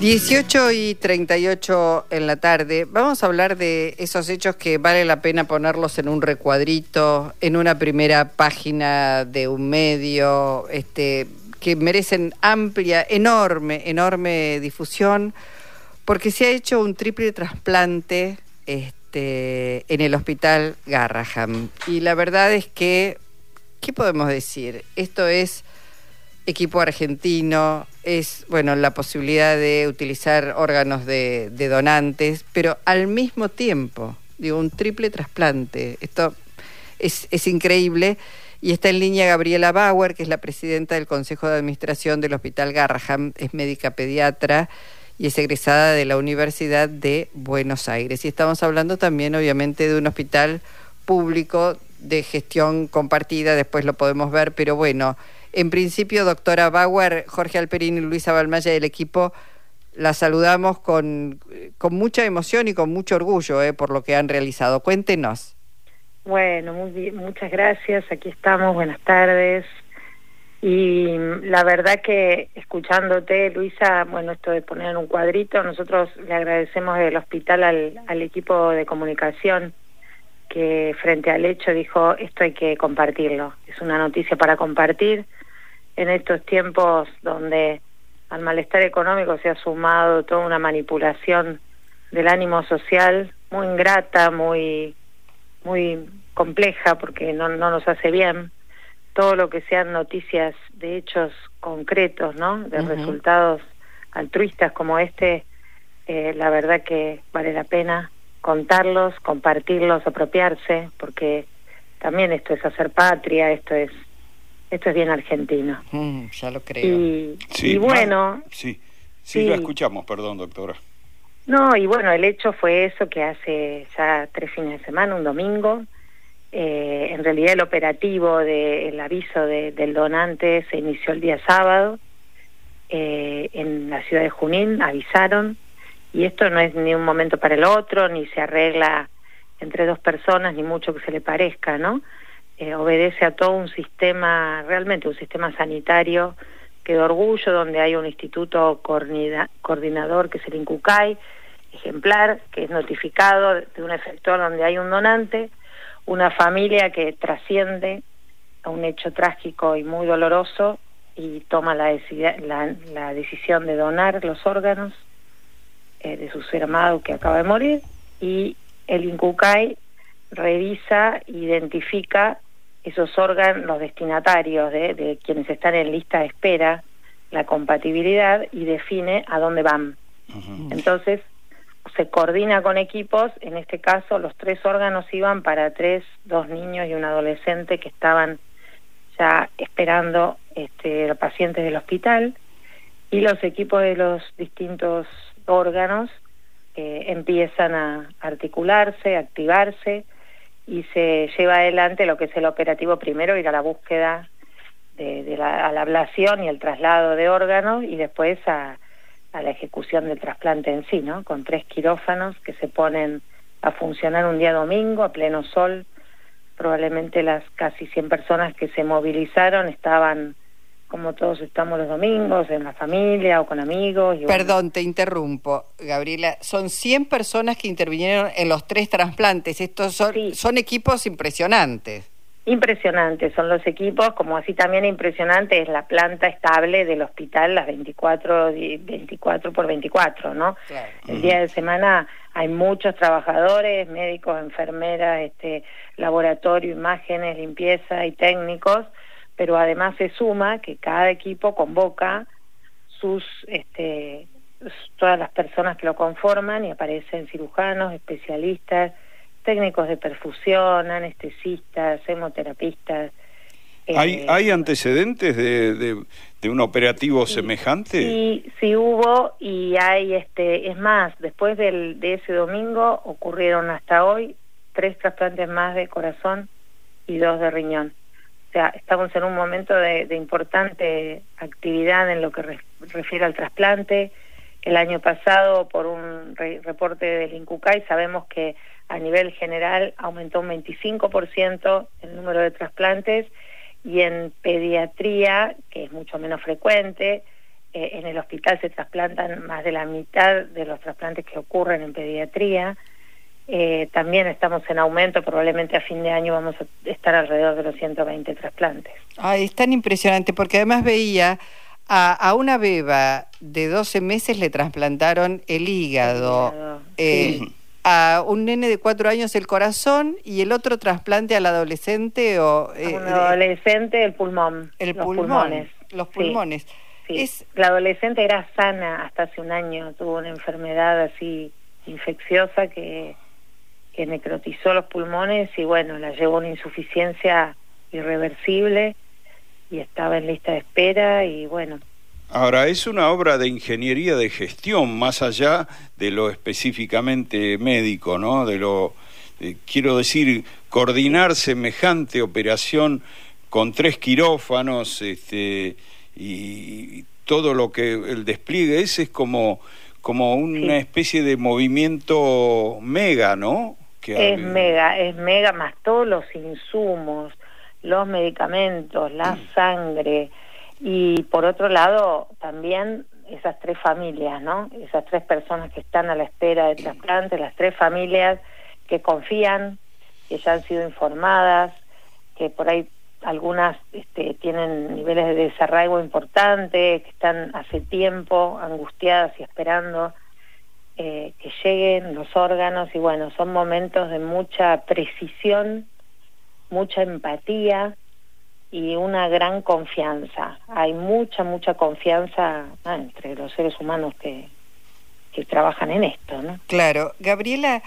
18 y 38 en la tarde. Vamos a hablar de esos hechos que vale la pena ponerlos en un recuadrito, en una primera página de un medio, este, que merecen amplia, enorme, enorme difusión, porque se ha hecho un triple trasplante este, en el hospital Garraham. Y la verdad es que, ¿qué podemos decir? Esto es equipo argentino, es bueno la posibilidad de utilizar órganos de, donantes, pero al mismo tiempo, digo, un triple trasplante. Esto es, es increíble. Y está en línea Gabriela Bauer, que es la presidenta del Consejo de Administración del Hospital Garraham, es médica pediatra y es egresada de la Universidad de Buenos Aires. Y estamos hablando también, obviamente, de un hospital público de gestión compartida, después lo podemos ver, pero bueno, en principio, doctora Bauer, Jorge Alperín y Luisa Balmaya del equipo, la saludamos con, con mucha emoción y con mucho orgullo eh, por lo que han realizado. Cuéntenos. Bueno, muy muchas gracias. Aquí estamos. Buenas tardes. Y la verdad que escuchándote, Luisa, bueno, esto de poner un cuadrito, nosotros le agradecemos del hospital al, al equipo de comunicación que frente al hecho dijo, esto hay que compartirlo. Es una noticia para compartir en estos tiempos donde al malestar económico se ha sumado toda una manipulación del ánimo social muy ingrata, muy muy compleja porque no, no nos hace bien todo lo que sean noticias de hechos concretos, ¿no? De resultados altruistas como este, eh, la verdad que vale la pena contarlos, compartirlos, apropiarse, porque también esto es hacer patria, esto es esto es bien argentino. Mm, ya lo creo. Y, sí, bueno... sí, sí, lo escuchamos, perdón, doctora. No, y bueno, el hecho fue eso que hace ya tres fines de semana, un domingo, eh, en realidad el operativo del aviso del donante se inició el día sábado eh, en la ciudad de Junín, avisaron, y esto no es ni un momento para el otro, ni se arregla entre dos personas, ni mucho que se le parezca, ¿no? Eh, obedece a todo un sistema, realmente un sistema sanitario que de orgullo, donde hay un instituto coordinador que es el INCUCAI, ejemplar, que es notificado de un efector donde hay un donante, una familia que trasciende a un hecho trágico y muy doloroso y toma la, la, decisión de donar los órganos eh, de su ser amado que acaba de morir y el INCUCAI revisa, identifica esos órganos, los destinatarios de, quienes están en lista de espera, la compatibilidad y define a dónde van. Entonces, se coordina con equipos, en este caso los tres órganos iban para tres, dos niños y un adolescente que estaban ya esperando este, los pacientes del hospital. Y los equipos de los distintos órganos eh, empiezan a articularse, a activarse, y se lleva adelante lo que es el operativo primero, ir a la búsqueda de, la, a la ablación y el traslado de órganos y después a, a la ejecución del trasplante en sí, ¿no? Con tres quirófanos que se ponen a funcionar un día domingo a pleno sol. Probablemente las casi 100 personas que se movilizaron estaban como todos estamos los domingos, en la familia o con amigos. Perdón, te interrumpo, Gabriela. Son 100 personas que intervinieron en los tres trasplantes. Estos son, son equipos impresionantes. Impresionantes son los equipos, como así también impresionante es la planta estable del hospital, las 24, 24 por 24, ¿no? El día de semana hay muchos trabajadores, médicos, enfermeras, este, laboratorio, imágenes, limpieza y técnicos pero además se suma que cada equipo convoca sus este, todas las personas que lo conforman y aparecen cirujanos, especialistas, técnicos de perfusión, anestesistas, hemoterapistas. ¿Hay, eh, ¿Hay antecedentes de, de, un operativo semejante? Sí, sí hubo y hay, este, es más, después del, de ese domingo ocurrieron hasta hoy tres trasplantes más de corazón y dos de riñón. Sea, estamos en un momento de, importante actividad en lo que refiere al trasplante. El año pasado, por un reporte del INCUCAI, sabemos que a nivel general aumentó un 25% el número de trasplantes y en pediatría, que es mucho menos frecuente, eh, en el hospital se trasplantan más de la mitad de los trasplantes que ocurren en pediatría. Eh, también estamos en aumento, probablemente a fin de año vamos a estar alrededor de los 120 trasplantes. Ay, es tan impresionante, porque además veía a, una beba de 12 meses le trasplantaron el hígado. Eh, a un nene de 4 años el corazón y el otro trasplante al adolescente o... Eh, un adolescente el pulmón. El los pulmones. Los pulmones. Es... La adolescente era sana hasta hace un año, tuvo una enfermedad así infecciosa que, que necrotizó los pulmones y bueno, la llevó a una insuficiencia irreversible y estaba en lista de espera y bueno. Ahora, es una obra de ingeniería de gestión, más allá de lo específicamente médico, ¿no? De lo, quiero decir, coordinar semejante operación con tres quirófanos este, y, todo lo que el despliegue ese es como, como una especie de movimiento mega, ¿no? Es mega, es mega, más todos los insumos, los medicamentos, la sangre. Y por otro lado también esas tres familias, ¿no? Esas tres personas que están a la espera de trasplante, las tres familias que confían, que ya han sido informadas, que por ahí algunas este, tienen niveles de desarraigo importantes, que están hace tiempo angustiadas y esperando eh, que lleguen los órganos y bueno, son momentos de mucha precisión mucha empatía y una gran confianza. Hay mucha, mucha confianza ah, entre los seres humanos que, que trabajan en esto. ¿no? Claro. Gabriela,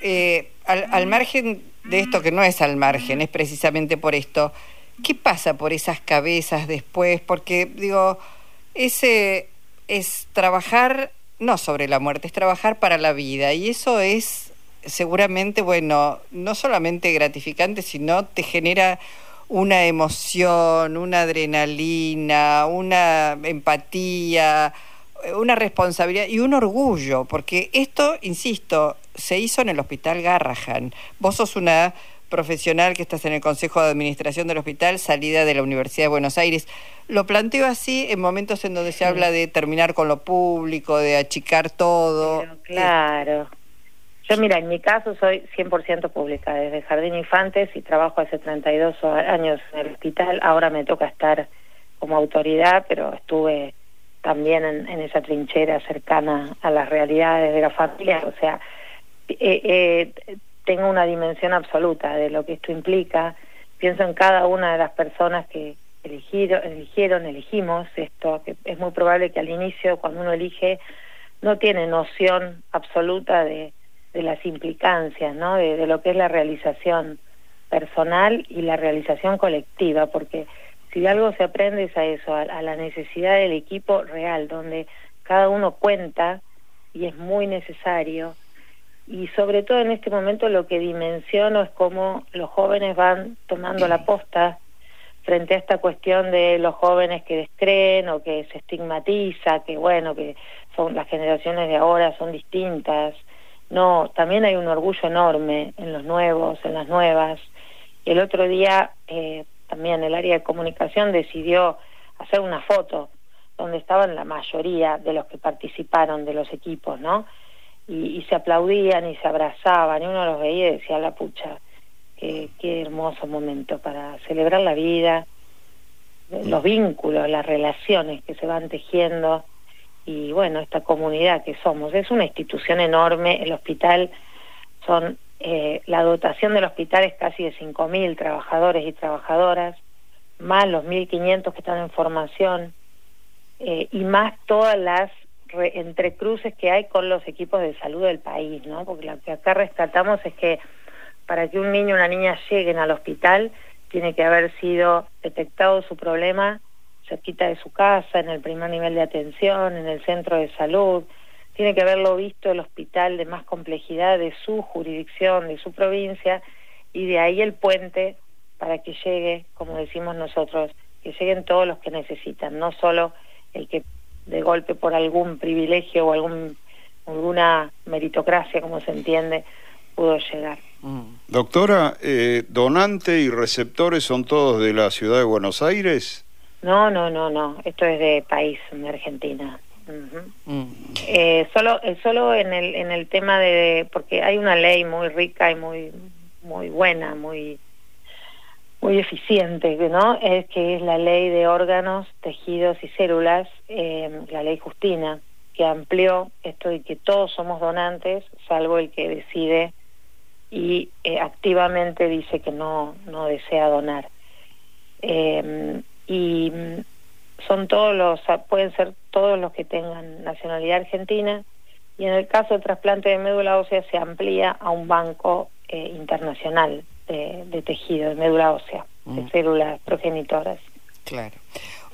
eh, al, al margen de esto, que no es al margen, es precisamente por esto, ¿qué pasa por esas cabezas después? Porque, digo, ese es trabajar no sobre la muerte, es trabajar para la vida. Y eso es seguramente, bueno, no solamente gratificante, sino te genera una emoción, una adrenalina, una empatía, una responsabilidad y un orgullo, porque esto, insisto, se hizo en el Hospital Garrahan. Vos sos una profesional que estás en el Consejo de Administración del Hospital, salida de la Universidad de Buenos Aires. Lo planteo así en momentos en donde se habla de terminar con lo público, de achicar todo. claro. Yo, mira, en mi caso soy 100% pública, desde Jardín Infantes y trabajo hace 32 años en el hospital. Ahora me toca estar como autoridad, pero estuve también en, esa trinchera cercana a las realidades de la familia. O sea, eh, eh, tengo una dimensión absoluta de lo que esto implica. Pienso en cada una de las personas que eligieron, eligieron elegimos esto, que es muy probable que al inicio, cuando uno elige, no tiene noción absoluta de de las implicancias, ¿no? De, lo que es la realización personal y la realización colectiva, porque si algo se aprende es a eso, a, la necesidad del equipo real, donde cada uno cuenta y es muy necesario. Y sobre todo en este momento lo que dimensiono es cómo los jóvenes van tomando la posta frente a esta cuestión de los jóvenes que descreen o que se estigmatiza, que bueno, que son las generaciones de ahora son distintas, no, también hay un orgullo enorme en los nuevos, en las nuevas. El otro día eh, también el área de comunicación decidió hacer una foto donde estaban la mayoría de los que participaron de los equipos, ¿no? Y, se aplaudían y se abrazaban y uno los veía y decía, la pucha, qué, qué hermoso momento para celebrar la vida, los vínculos, las relaciones que se van tejiendo y bueno, esta comunidad que somos. Es una institución enorme, el hospital son, eh, la dotación del hospital es casi de 5.000 trabajadores y trabajadoras, más los 1.500 que están en formación eh, y más todas las entrecruces que hay con los equipos de salud del país, ¿no? Porque lo que acá rescatamos es que para que un niño o una niña lleguen al hospital tiene que haber sido detectado su problema cerquita de su casa, en el primer nivel de atención, en el centro de salud. Tiene que haberlo visto el hospital de más complejidad de su jurisdicción, de su provincia, y de ahí el puente para que llegue, como decimos nosotros, que lleguen todos los que necesitan, no solo el que de golpe por algún privilegio o algún, alguna meritocracia, como se entiende, pudo llegar. Mm. Doctora, eh, ¿donante y receptores son todos de la ciudad de Buenos Aires? No, no, no, no. Esto es de país, de Argentina. Mm. eh, solo, eh, solo en el en el tema de porque hay una ley muy rica y muy muy buena, muy muy eficiente, ¿no? Es que es la ley de órganos, tejidos y células, eh, la ley Justina, que amplió esto de que todos somos donantes, salvo el que decide y eh, activamente dice que no no desea donar. Eh, y son todos los, pueden ser todos los que tengan nacionalidad argentina y en el caso de trasplante de médula ósea se amplía a un banco eh, internacional de, tejido, de médula ósea, de mm. células progenitoras. Claro.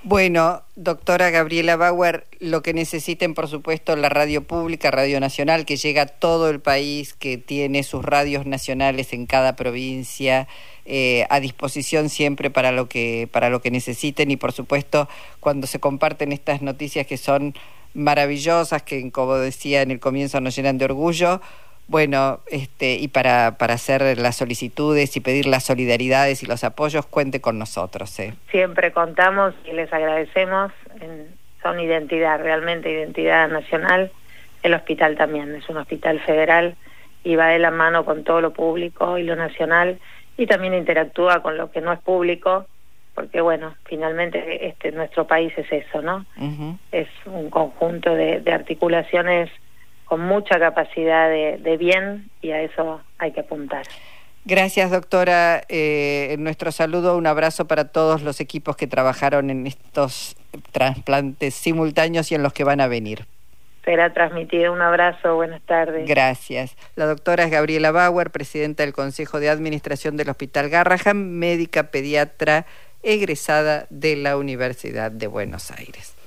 Bueno, doctora Gabriela Bauer, lo que necesiten, por supuesto, la radio pública, Radio Nacional, que llega a todo el país, que tiene sus radios nacionales en cada provincia, eh, a disposición siempre para lo que para lo que necesiten y, por supuesto, cuando se comparten estas noticias que son maravillosas, que, como decía en el comienzo, nos llenan de orgullo. Bueno, este, y para, para hacer las solicitudes y pedir las solidaridades y los apoyos, cuente con nosotros. ¿eh? Siempre contamos y les agradecemos. son identidad, realmente identidad nacional. El hospital también es un hospital federal y va de la mano con todo lo público y lo nacional y también interactúa con lo que no es público porque bueno, finalmente este nuestro país es eso, ¿no? Es un conjunto de, de articulaciones con mucha capacidad de, bien y a eso hay que apuntar. Gracias, doctora. Eh, nuestro saludo, un abrazo para todos los equipos que trabajaron en estos trasplantes simultáneos y en los que van a venir. Será transmitido. Un abrazo. Buenas tardes. Gracias. La doctora es Gabriela Bauer, presidenta del Consejo de Administración del Hospital Garrahan, médica pediatra egresada de la Universidad de Buenos Aires.